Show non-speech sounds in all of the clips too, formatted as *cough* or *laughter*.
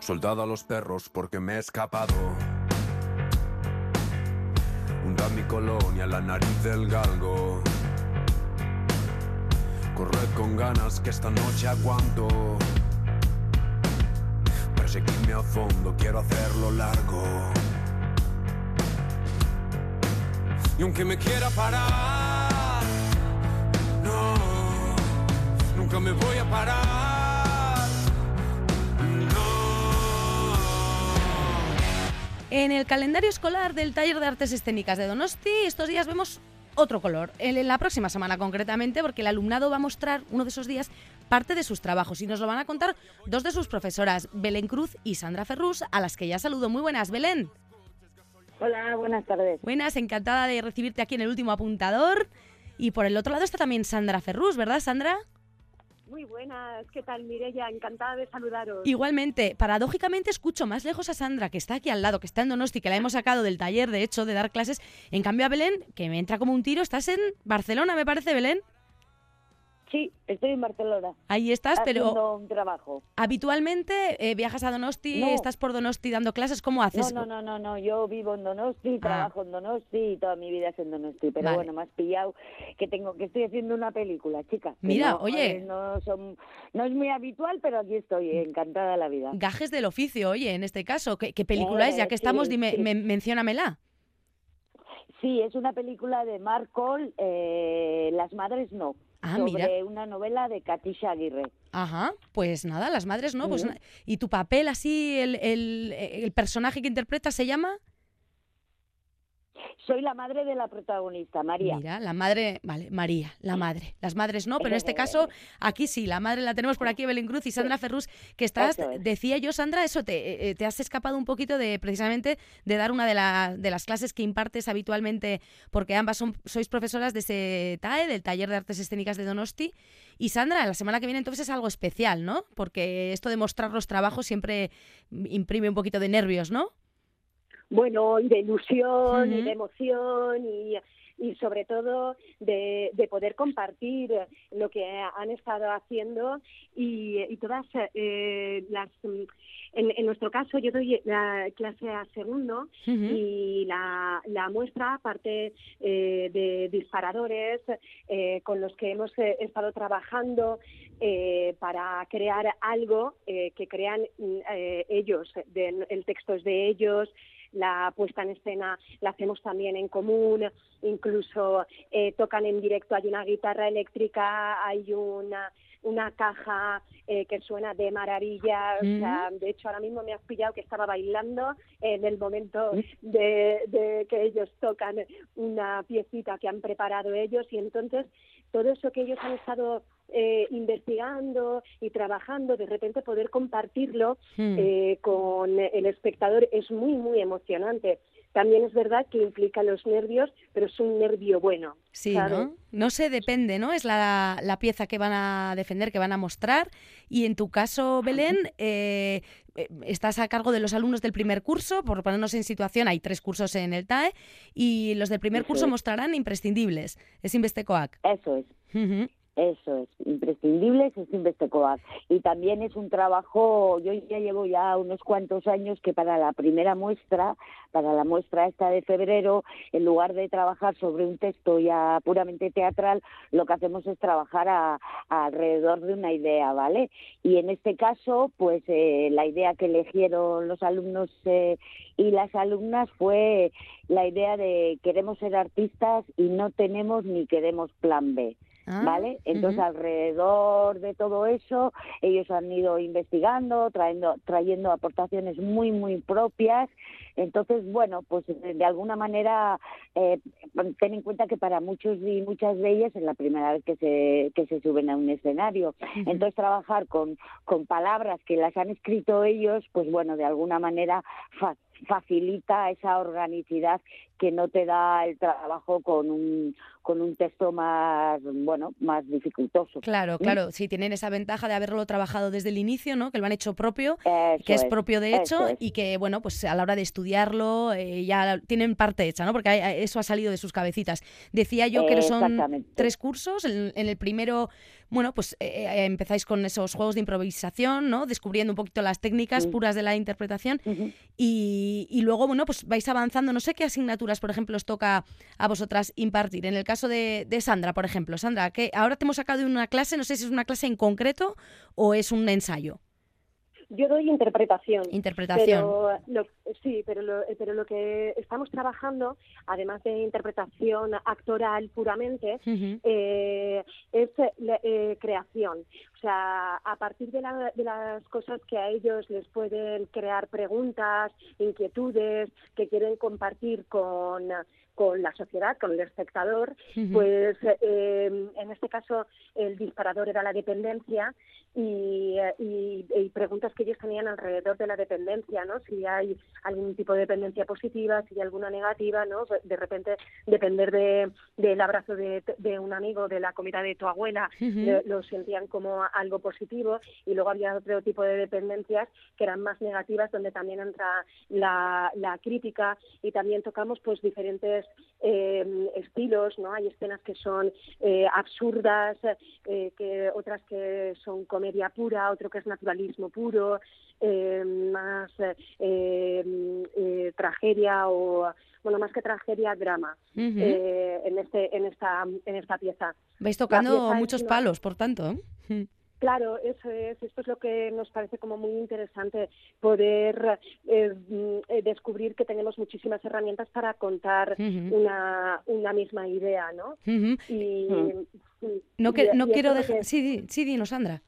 Soldado a los perros porque me he escapado. Hunda mi colonia, la nariz del galgo. Corred con ganas que esta noche aguanto. Perseguirme a fondo, quiero hacerlo largo. Y aunque me quiera parar, no, nunca me voy a parar. En el calendario escolar del Taller de Artes Escénicas de Donosti, estos días vemos otro color. En la próxima semana concretamente, porque el alumnado va a mostrar uno de esos días parte de sus trabajos y nos lo van a contar dos de sus profesoras, Belén Cruz y Sandra Ferrus, a las que ya saludo. Muy buenas, Belén. Hola, buenas tardes. Buenas, encantada de recibirte aquí en el último apuntador. Y por el otro lado está también Sandra Ferrus, ¿verdad, Sandra? Muy buenas, ¿qué tal Mirella? Encantada de saludaros. Igualmente, paradójicamente escucho más lejos a Sandra, que está aquí al lado, que está en Donosti, que la hemos sacado del taller, de hecho, de dar clases. En cambio a Belén, que me entra como un tiro, estás en Barcelona, me parece, Belén. Sí, estoy en Barcelona. Ahí estás, pero haciendo un trabajo. habitualmente eh, viajas a Donosti, No. estás por Donosti dando clases, ¿cómo haces? No, no, no, no, no, yo vivo en Donosti, trabajo en Donosti y toda mi vida es en Donosti. Pero Vale. bueno, me has pillado que tengo que estoy haciendo una película, chica. Mira, no, oye. eh, No, son, no es muy habitual, pero aquí estoy, encantada de la vida. Gajes del oficio, oye, en este caso. ¿Qué, qué película es? Ya Eh, que sí, estamos, dime, sí. men- menciónamela. Sí, es una película de Mark Cole, eh, Las madres no, Ah, sobre mira. una novela de Katisha Aguirre. Ajá, pues nada, las madres no. Pues, ¿Y tu papel así, el, el- el personaje que interpretas se llama? Soy la madre de la protagonista, María. Mira, la madre, vale, María, la madre. Las madres no, pero en este caso, aquí sí, la madre la tenemos por aquí, Belén Cruz y Sandra Ferrus, que estás, es. decía yo, Sandra, eso, te, eh, te has escapado un poquito de, precisamente, de dar una de, la- de las clases que impartes habitualmente, porque ambas son, sois profesoras de ese TAE, del Taller de Artes Escénicas de Donosti. Y Sandra, la semana que viene entonces es algo especial, ¿no? Porque esto de mostrar los trabajos siempre imprime un poquito de nervios, ¿no? Bueno, y de ilusión y de emoción y, y sobre todo de, de poder compartir lo que han estado haciendo. Y, y todas eh, las... En, en nuestro caso, yo doy la clase a segundo y la, la muestra, aparte eh, de disparadores eh, con los que hemos eh, estado trabajando eh, para crear algo eh, que crean ellos, de- el texto es de ellos, la puesta en escena la hacemos también en común, incluso eh, tocan en directo, hay una guitarra eléctrica, hay una una caja eh, que suena de maravilla, o sea, de hecho ahora mismo me has pillado que estaba bailando en el momento de, de que ellos tocan una piecita que han preparado ellos y entonces todo eso que ellos han estado eh, investigando y trabajando, de repente poder compartirlo Hmm. eh, con el espectador es muy, muy emocionante. También es verdad que implica los nervios, pero es un nervio bueno. Sí, ¿sabes? ¿no? No se depende, ¿no? Es la, la pieza que van a defender, que van a mostrar. Y en tu caso, Belén, eh, eh, estás a cargo de los alumnos del primer curso, por ponernos en situación, hay tres cursos en el TAE, y los del primer Eso curso es. mostrarán imprescindibles. Es Investecoac. Eso es. Eso es, imprescindible es Investecoac. Y también es un trabajo, yo ya llevo ya unos cuantos años que para la primera muestra, para la muestra esta de febrero, en lugar de trabajar sobre un texto ya puramente teatral, lo que hacemos es trabajar a alrededor de una idea, ¿vale? Y en este caso, pues eh, la idea que eligieron los alumnos eh, y las alumnas fue la idea de queremos ser artistas y no tenemos ni queremos plan B. Ah, ¿vale? Entonces, alrededor de todo eso, ellos han ido investigando, trayendo, trayendo aportaciones muy, muy propias. Entonces, bueno, pues de alguna manera, eh, ten en cuenta que para muchos y muchas de ellas es la primera vez que se, que se suben a un escenario. Entonces, trabajar con, con palabras que las han escrito ellos, pues bueno, de alguna manera fa- facilita esa organicidad que no te da el trabajo con un con un texto más bueno más dificultoso Claro, claro, sí, tienen esa ventaja de haberlo trabajado desde el inicio, ¿no? Que lo han hecho propio, Eso que es propio de hecho es. y que, bueno, pues a la hora de estudiarlo eh, ya tienen parte hecha, ¿no? Porque eso ha salido de sus cabecitas. Decía yo que son tres cursos. En, en el primero bueno, pues eh, empezáis con esos juegos de improvisación, ¿no? Descubriendo un poquito las técnicas puras de la interpretación y, luego, bueno, pues vais avanzando. No sé qué por ejemplo, os toca a vosotras impartir. En el caso de, Sandra, por ejemplo. Sandra, que ahora te hemos sacado de una clase, no sé si es una clase en concreto o es un ensayo. Yo doy interpretación. Interpretación. sí, pero lo, pero lo que estamos trabajando, además de interpretación actoral puramente, eh, es eh, creación. O sea, a partir de, de las cosas que a ellos les pueden crear preguntas, inquietudes, que quieren compartir con con la sociedad, con el espectador, pues eh, en este caso el disparador era la dependencia y, preguntas que ellos tenían alrededor de la dependencia, ¿no? Si hay algún tipo de dependencia positiva, si hay alguna negativa, ¿no? De repente depender de, del abrazo de, un amigo, de la comida de tu abuela, lo sentían como algo positivo y luego había otro tipo de dependencias que eran más negativas donde también entra la, la crítica y también tocamos pues diferentes eh, estilos, ¿no? Hay escenas que son eh, absurdas, eh, que otras que son comedia pura, otro que es naturalismo puro, más tragedia o bueno más que tragedia drama en este en esta en esta pieza. Vais tocando muchos palos, por tanto. Claro, eso es, esto es lo que nos parece como muy interesante, poder eh, mm, descubrir que tenemos muchísimas herramientas para contar una, una misma idea, ¿no? y, no, no quiero dejar... Sí, sí, dinos, Sandra.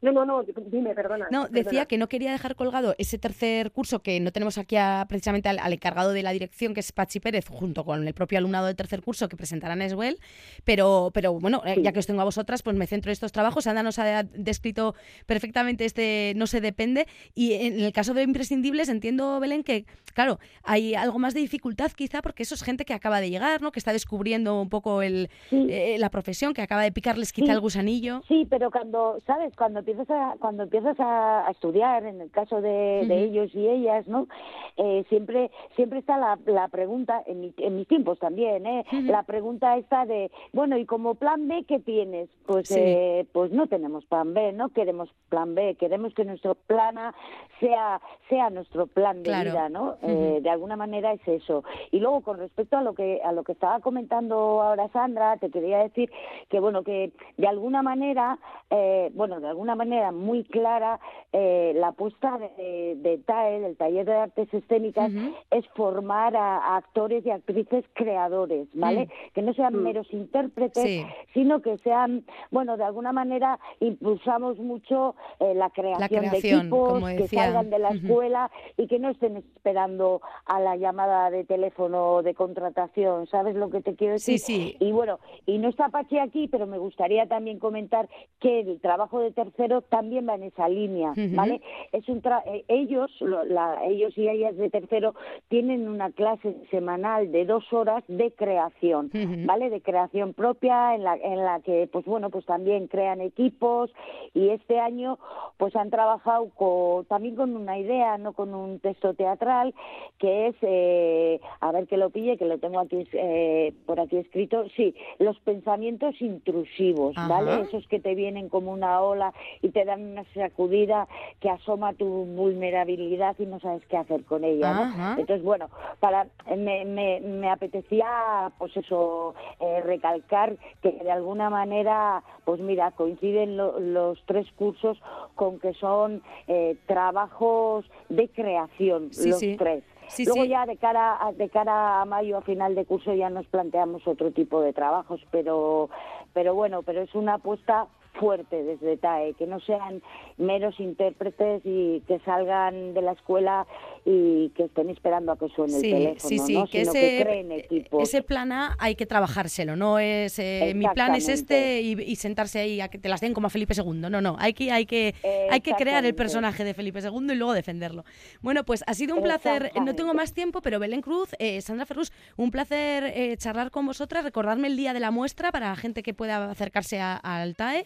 No, no, no, dime, perdona. No, decía que no quería dejar colgado ese tercer curso que no tenemos aquí precisamente al, encargado de la dirección, que es Pachi Pérez, junto con el propio alumnado del tercer curso que presentarán Eswell. Pero, pero bueno, eh, ya que os tengo a vosotras, pues me centro en estos trabajos. Ana nos ha descrito perfectamente este No se depende. Y en el caso de imprescindibles, entiendo, Belén, que, claro, hay algo más de dificultad quizá porque eso es gente que acaba de llegar, ¿no? Que está descubriendo un poco el, eh, la profesión, que acaba de picarles quizá el gusanillo. Sí, pero cuando, ¿sabes? Cuando empiezas a, cuando empiezas a, estudiar, en el caso de, ellos y ellas, ¿no? Eh, siempre, siempre está la, la pregunta, en, en, mis tiempos también, ¿eh? La pregunta está de, bueno, ¿y como plan B qué tienes? Pues, eh, pues no tenemos plan B, no queremos plan B, queremos que nuestro plan A sea, sea nuestro plan de vida, ¿no? Eh, de alguna manera es eso. Y luego, con respecto a lo que, a lo que estaba comentando ahora Sandra, te quería decir que, bueno, que de alguna manera, bueno, de alguna manera muy clara eh, la apuesta de, de, TAE, del Taller de Artes Escénicas, es formar a, actores y actrices creadores, ¿vale? Mm. Que no sean mm. meros intérpretes, sino que sean, bueno, de alguna manera impulsamos mucho eh, la, creación de equipos que salgan de la escuela y que no estén esperando a la llamada de teléfono de contratación, ¿sabes lo que te quiero decir? Sí, sí. Y bueno, y no está Pachi aquí, pero me gustaría también comentar que el trabajo de también va en esa línea, ¿vale? Es un eh, ellos, la, ellos y ellas de tercero tienen una clase semanal de dos horas de creación, ¿vale? De creación propia en la, en la que, pues bueno, pues también crean equipos y este año pues han trabajado con, también con una idea, no con un texto teatral, que es, eh, a ver que lo pille, que lo tengo aquí eh, por aquí escrito, sí, los pensamientos intrusivos, ¿vale? Esos que te vienen como una ola y te dan una sacudida que asoma tu vulnerabilidad y no sabes qué hacer con ella. Entonces, bueno, para me, me, me apetecía, pues eso, eh, recalcar que de alguna manera, pues mira, coinciden los tres cursos con que son eh, trabajos de creación, los tres. Luego ya de cara a, de cara a mayo a final de curso ya nos planteamos otro tipo de trabajos, pero pero bueno, pero es una apuesta fuerte desde TAE, que no sean meros intérpretes y que salgan de la escuela y que estén esperando a que suene el teléfono, sí, sí, que ese, Ese plan A hay que trabajárselo, no es eh, mi plan es este y, sentarse ahí a que te las den como a Felipe II, no, no, hay que, hay que, hay que crear el personaje de Felipe II y luego defenderlo. Bueno, pues ha sido un placer, no tengo más tiempo, pero Belén Cruz, eh, Sandra Ferrus, un placer eh, charlar con vosotras, recordarme el día de la muestra para la gente que pueda acercarse al TAE.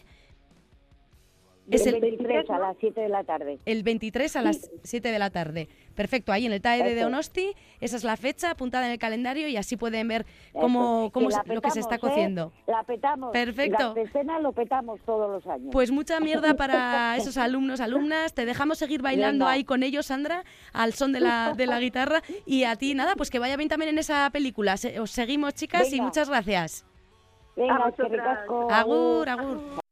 Es el el 23 a las 7 de la tarde. El 23 a las 7 de la tarde. Perfecto, ahí en el TAE de. Donosti, esa es la fecha apuntada en el calendario y así pueden ver cómo, cómo lo que se está ¿eh? cociendo. La petamos. Perfecto. La escena lo petamos todos los años. Pues mucha mierda para *laughs* esos alumnos, alumnas. Te dejamos seguir bailando Venga. ahí con ellos, Sandra, al son de la, de la guitarra. Y a ti, nada, pues que vaya bien también en esa película. Se- Os seguimos, chicas, y muchas gracias. Venga. Agur, agur.